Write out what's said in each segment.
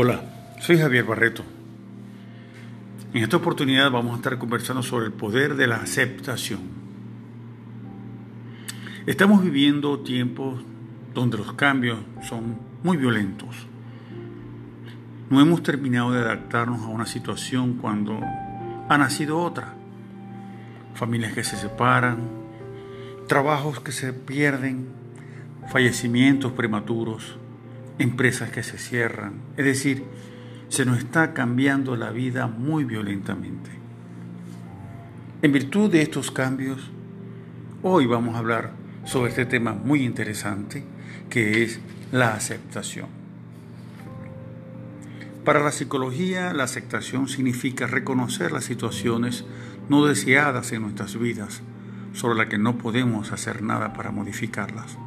Hola, soy Javier Barreto. En esta oportunidad vamos a estar conversando sobre el poder de la aceptación. Estamos viviendo tiempos donde los cambios son muy violentos. No hemos terminado de adaptarnos a una situación cuando ha nacido otra. Familias que se separan, trabajos que se pierden, fallecimientos prematuros empresas que se cierran. Es decir, se nos está cambiando la vida muy violentamente. En virtud de estos cambios, hoy vamos a hablar sobre este tema muy interesante que es la aceptación. Para la psicología, la aceptación significa reconocer las situaciones no deseadas en nuestras vidas, sobre las que no podemos hacer nada para modificarlas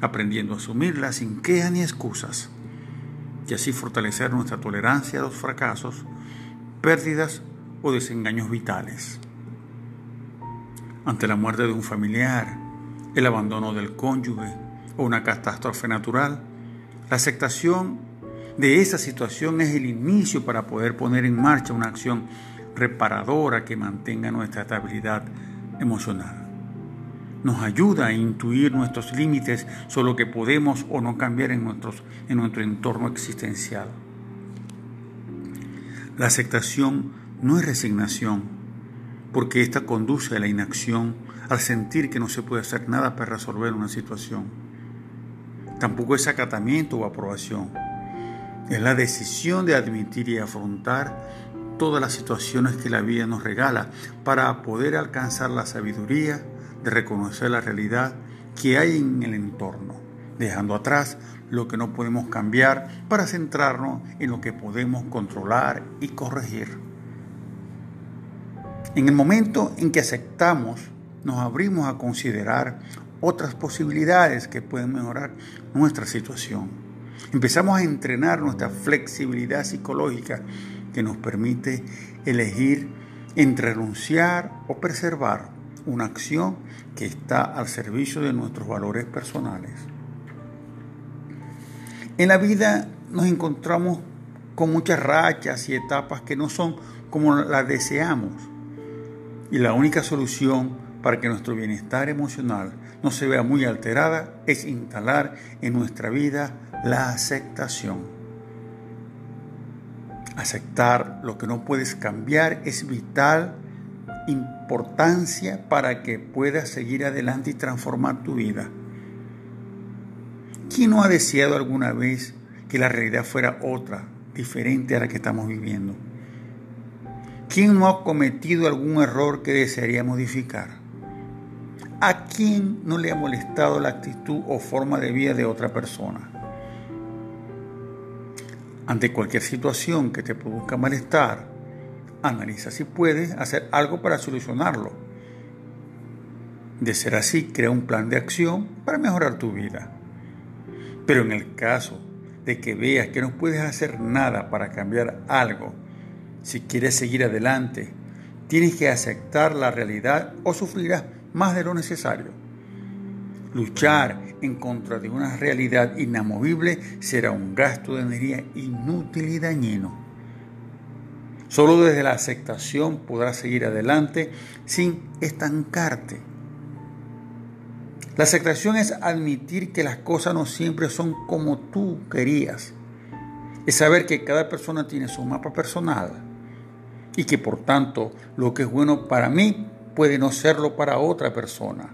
aprendiendo a asumirlas sin quejas ni excusas, y así fortalecer nuestra tolerancia a los fracasos, pérdidas o desengaños vitales. Ante la muerte de un familiar, el abandono del cónyuge o una catástrofe natural, la aceptación de esa situación es el inicio para poder poner en marcha una acción reparadora que mantenga nuestra estabilidad emocional nos ayuda a intuir nuestros límites sobre lo que podemos o no cambiar en, en nuestro entorno existencial. La aceptación no es resignación, porque esta conduce a la inacción al sentir que no se puede hacer nada para resolver una situación. Tampoco es acatamiento o aprobación. Es la decisión de admitir y afrontar todas las situaciones que la vida nos regala para poder alcanzar la sabiduría, de reconocer la realidad que hay en el entorno, dejando atrás lo que no podemos cambiar para centrarnos en lo que podemos controlar y corregir. En el momento en que aceptamos, nos abrimos a considerar otras posibilidades que pueden mejorar nuestra situación. Empezamos a entrenar nuestra flexibilidad psicológica que nos permite elegir entre renunciar o preservar una acción que está al servicio de nuestros valores personales. En la vida nos encontramos con muchas rachas y etapas que no son como las deseamos. Y la única solución para que nuestro bienestar emocional no se vea muy alterada es instalar en nuestra vida la aceptación. Aceptar lo que no puedes cambiar es vital importancia para que puedas seguir adelante y transformar tu vida. ¿Quién no ha deseado alguna vez que la realidad fuera otra, diferente a la que estamos viviendo? ¿Quién no ha cometido algún error que desearía modificar? ¿A quién no le ha molestado la actitud o forma de vida de otra persona? Ante cualquier situación que te produzca malestar, Analiza si puedes hacer algo para solucionarlo. De ser así, crea un plan de acción para mejorar tu vida. Pero en el caso de que veas que no puedes hacer nada para cambiar algo, si quieres seguir adelante, tienes que aceptar la realidad o sufrirás más de lo necesario. Luchar en contra de una realidad inamovible será un gasto de energía inútil y dañino. Solo desde la aceptación podrás seguir adelante sin estancarte. La aceptación es admitir que las cosas no siempre son como tú querías. Es saber que cada persona tiene su mapa personal y que por tanto lo que es bueno para mí puede no serlo para otra persona.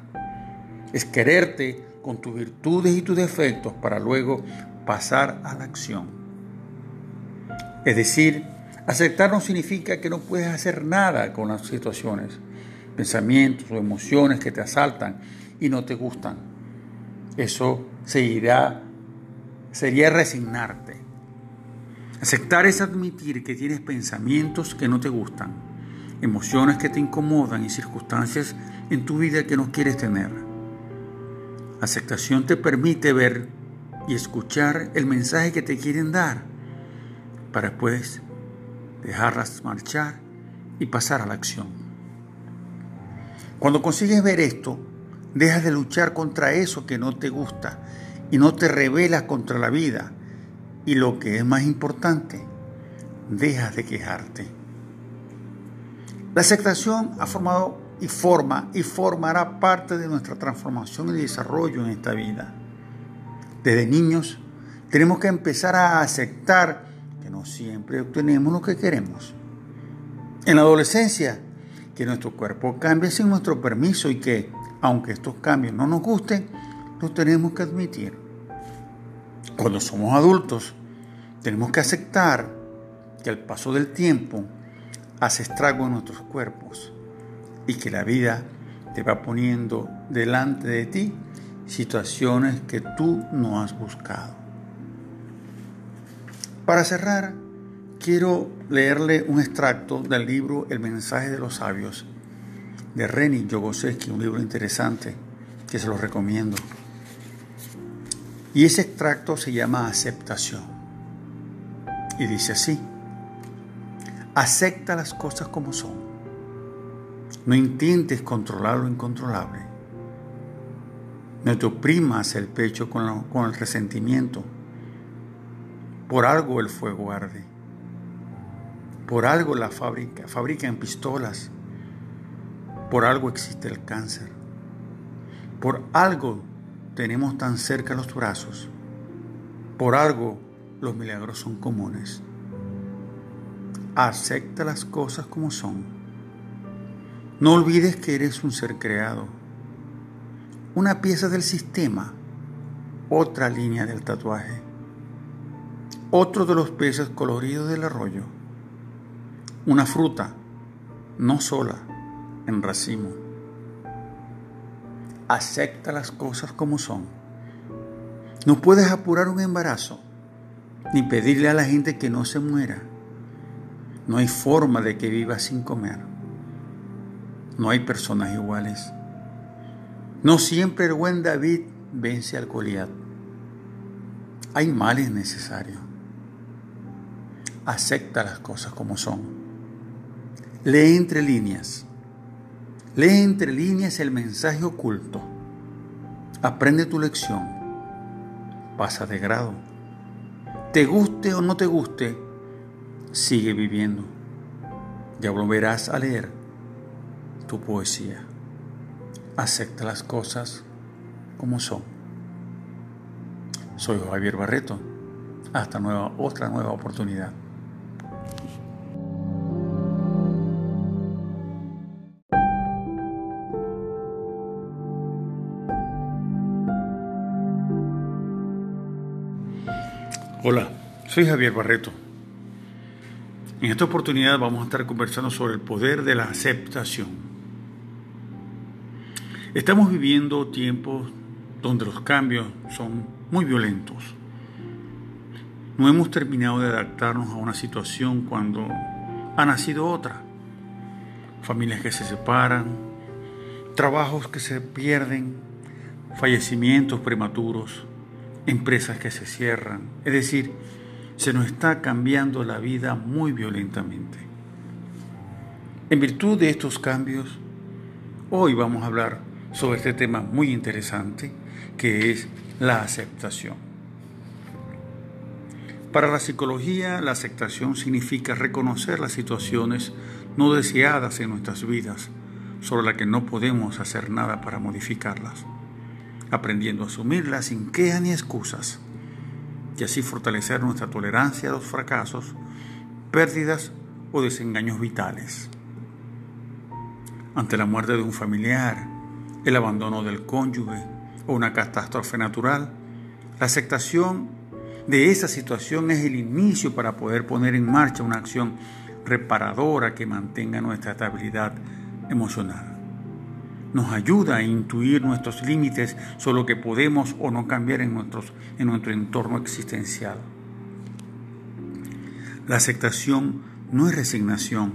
Es quererte con tus virtudes y tus defectos para luego pasar a la acción. Es decir, Aceptar no significa que no puedes hacer nada con las situaciones, pensamientos o emociones que te asaltan y no te gustan. Eso seguirá, sería resignarte. Aceptar es admitir que tienes pensamientos que no te gustan, emociones que te incomodan y circunstancias en tu vida que no quieres tener. Aceptación te permite ver y escuchar el mensaje que te quieren dar para después dejarlas marchar y pasar a la acción. Cuando consigues ver esto, dejas de luchar contra eso que no te gusta y no te rebelas contra la vida Y lo que es más importante, dejas de quejarte. La aceptación ha formado y forma y formará parte de nuestra transformación y desarrollo en esta vida. Desde niños tenemos que empezar a aceptar que no siempre obtenemos lo que queremos. En la adolescencia, que nuestro cuerpo cambie sin nuestro permiso y que, aunque estos cambios no nos gusten, los tenemos que admitir. Cuando somos adultos, tenemos que aceptar que el paso del tiempo hace estrago en nuestros cuerpos y que la vida te va poniendo delante de ti situaciones que tú no has buscado. Para cerrar, quiero leerle un extracto del libro El mensaje de los sabios de Reni Yogoseki, un libro interesante que se lo recomiendo. Y ese extracto se llama aceptación. Y dice así, acepta las cosas como son. No intentes controlar lo incontrolable. No te oprimas el pecho con, con el resentimiento. Por algo el fuego arde. Por algo la fábrica fabrican pistolas. Por algo existe el cáncer. Por algo tenemos tan cerca los brazos. Por algo los milagros son comunes. Acepta las cosas como son. No olvides que eres un ser creado, una pieza del sistema, otra línea del tatuaje, otro de los peces coloridos del arroyo, una fruta, no sola, en racimo acepta las cosas como son. No puedes apurar un embarazo, ni pedirle a la gente que no se muera. No hay forma de que viva sin comer. No hay personas iguales. No siempre el buen David vence al Goliat. Hay males necesarios. Acepta las cosas como son. Lee entre líneas. Lee entre líneas el mensaje oculto. Aprende tu lección. Pasa de grado. Te guste o no te guste, sigue viviendo. Ya volverás a leer tu poesía. Acepta las cosas como son. Soy Javier Barreto. Hasta nueva, otra nueva oportunidad. Hola, soy Javier Barreto. En esta oportunidad vamos a estar conversando sobre el poder de la aceptación. Estamos viviendo tiempos donde los cambios son muy violentos. No hemos terminado de adaptarnos a una situación cuando ha nacido otra. Familias que se separan, trabajos que se pierden, fallecimientos prematuros empresas que se cierran. Es decir, se nos está cambiando la vida muy violentamente. En virtud de estos cambios, hoy vamos a hablar sobre este tema muy interesante que es la aceptación. Para la psicología, la aceptación significa reconocer las situaciones no deseadas en nuestras vidas, sobre las que no podemos hacer nada para modificarlas aprendiendo a asumirla sin quejas ni excusas, y así fortalecer nuestra tolerancia a los fracasos, pérdidas o desengaños vitales. Ante la muerte de un familiar, el abandono del cónyuge o una catástrofe natural, la aceptación de esa situación es el inicio para poder poner en marcha una acción reparadora que mantenga nuestra estabilidad emocional nos ayuda a intuir nuestros límites sobre lo que podemos o no cambiar en, nuestros, en nuestro entorno existencial. La aceptación no es resignación,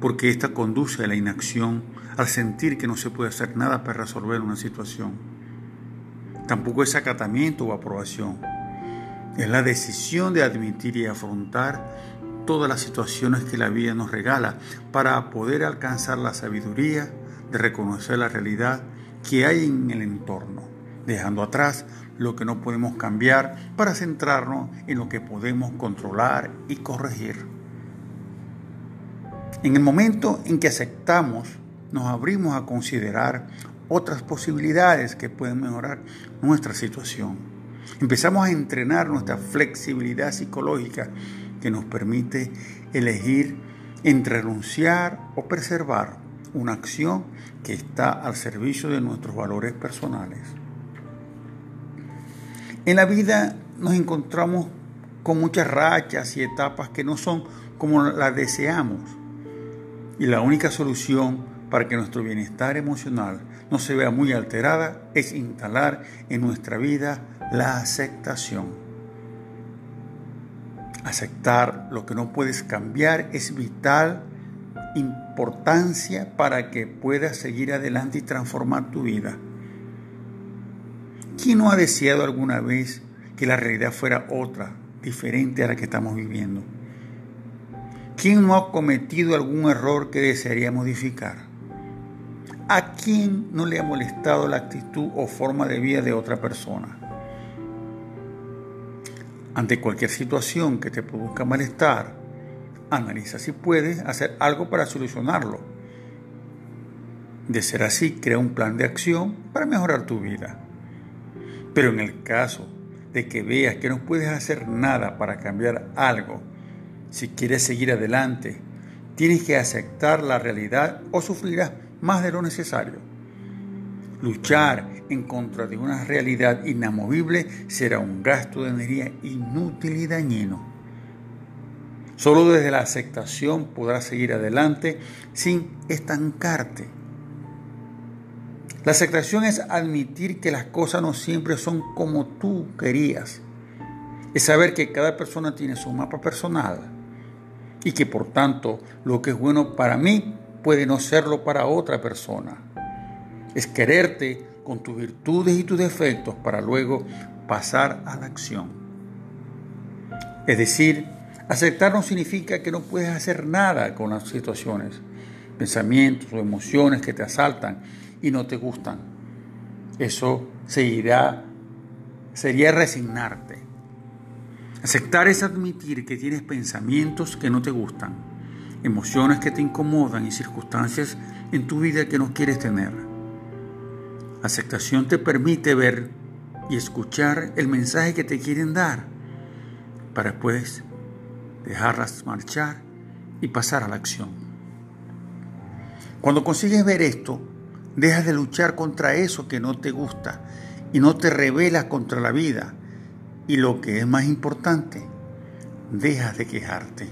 porque esta conduce a la inacción al sentir que no se puede hacer nada para resolver una situación. Tampoco es acatamiento o aprobación. Es la decisión de admitir y afrontar todas las situaciones que la vida nos regala para poder alcanzar la sabiduría, de reconocer la realidad que hay en el entorno, dejando atrás lo que no podemos cambiar para centrarnos en lo que podemos controlar y corregir. En el momento en que aceptamos, nos abrimos a considerar otras posibilidades que pueden mejorar nuestra situación. Empezamos a entrenar nuestra flexibilidad psicológica que nos permite elegir entre renunciar o preservar una acción que está al servicio de nuestros valores personales. En la vida nos encontramos con muchas rachas y etapas que no son como las deseamos. Y la única solución para que nuestro bienestar emocional no se vea muy alterada es instalar en nuestra vida la aceptación. Aceptar lo que no puedes cambiar es vital importancia para que puedas seguir adelante y transformar tu vida. ¿Quién no ha deseado alguna vez que la realidad fuera otra, diferente a la que estamos viviendo? ¿Quién no ha cometido algún error que desearía modificar? ¿A quién no le ha molestado la actitud o forma de vida de otra persona? Ante cualquier situación que te produzca malestar, analiza si puedes hacer algo para solucionarlo. De ser así, crea un plan de acción para mejorar tu vida. Pero en el caso de que veas que no puedes hacer nada para cambiar algo, si quieres seguir adelante, tienes que aceptar la realidad o sufrirás más de lo necesario. Luchar en contra de una realidad inamovible será un gasto de energía inútil y dañino. Solo desde la aceptación podrás seguir adelante sin estancarte. La aceptación es admitir que las cosas no siempre son como tú querías. Es saber que cada persona tiene su mapa personal y que por tanto lo que es bueno para mí puede no serlo para otra persona. Es quererte con tus virtudes y tus defectos para luego pasar a la acción. Es decir, Aceptar no significa que no puedes hacer nada con las situaciones, pensamientos o emociones que te asaltan y no te gustan. Eso sería resignarte. Aceptar es admitir que tienes pensamientos que no te gustan, emociones que te incomodan y circunstancias en tu vida que no quieres tener. Aceptación te permite ver y escuchar el mensaje que te quieren dar para después dejarlas marchar y pasar a la acción. Cuando consigues ver esto, dejas de luchar contra eso que no te gusta y no te rebelas contra la vida. Y lo que es más importante, dejas de quejarte.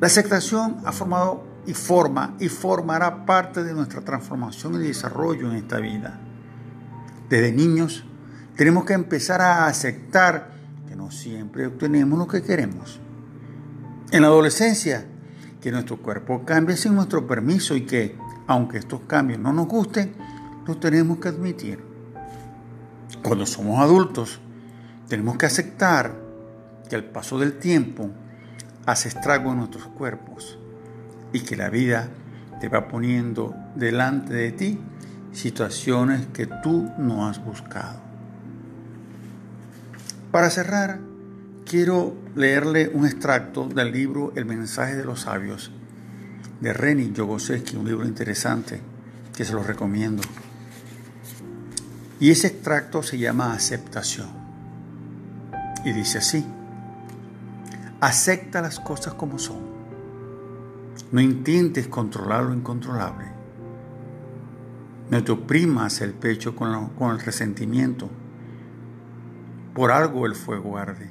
La aceptación ha formado y forma y formará parte de nuestra transformación y desarrollo en esta vida. Desde niños tenemos que empezar a aceptar no siempre obtenemos lo que queremos. En la adolescencia, que nuestro cuerpo cambie sin nuestro permiso y que, aunque estos cambios no nos gusten, los tenemos que admitir. Cuando somos adultos, tenemos que aceptar que al paso del tiempo hace estrago en nuestros cuerpos y que la vida te va poniendo delante de ti situaciones que tú no has buscado. Para cerrar, quiero leerle un extracto del libro El mensaje de los sabios de Reni Yogosevsky, un libro interesante que se lo recomiendo. Y ese extracto se llama aceptación. Y dice así, acepta las cosas como son. No intentes controlar lo incontrolable. No te oprimas el pecho con el resentimiento por algo el fuego arde.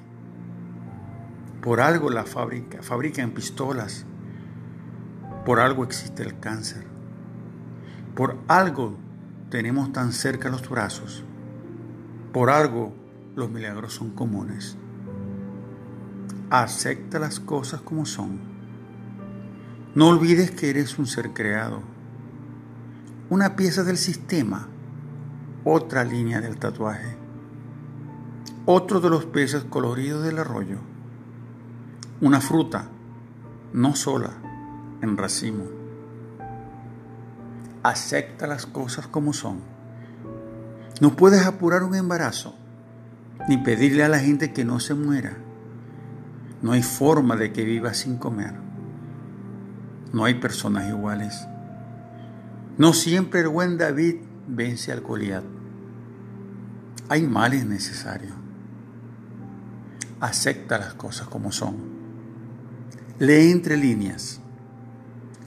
Por algo la fábrica fabrican pistolas. Por algo existe el cáncer. Por algo tenemos tan cerca los brazos. Por algo los milagros son comunes. Acepta las cosas como son. No olvides que eres un ser creado, una pieza del sistema, otra línea del tatuaje otro de los peces coloridos del arroyo, una fruta, no sola, en racimo. Acepta las cosas como son. No puedes apurar un embarazo, ni pedirle a la gente que no se muera. No hay forma de que viva sin comer. No hay personas iguales. No siempre el buen David vence al Goliat. Hay males necesarios. Acepta las cosas como son. Lee entre líneas.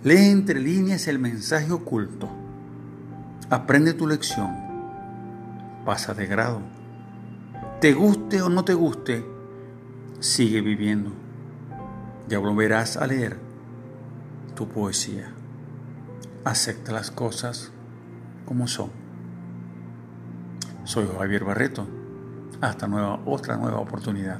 Lee entre líneas el mensaje oculto. Aprende tu lección. Pasa de grado. Te guste o no te guste, sigue viviendo. Ya volverás a leer tu poesía. Acepta las cosas como son. Soy Javier Barreto. Hasta nueva, otra nueva oportunidad.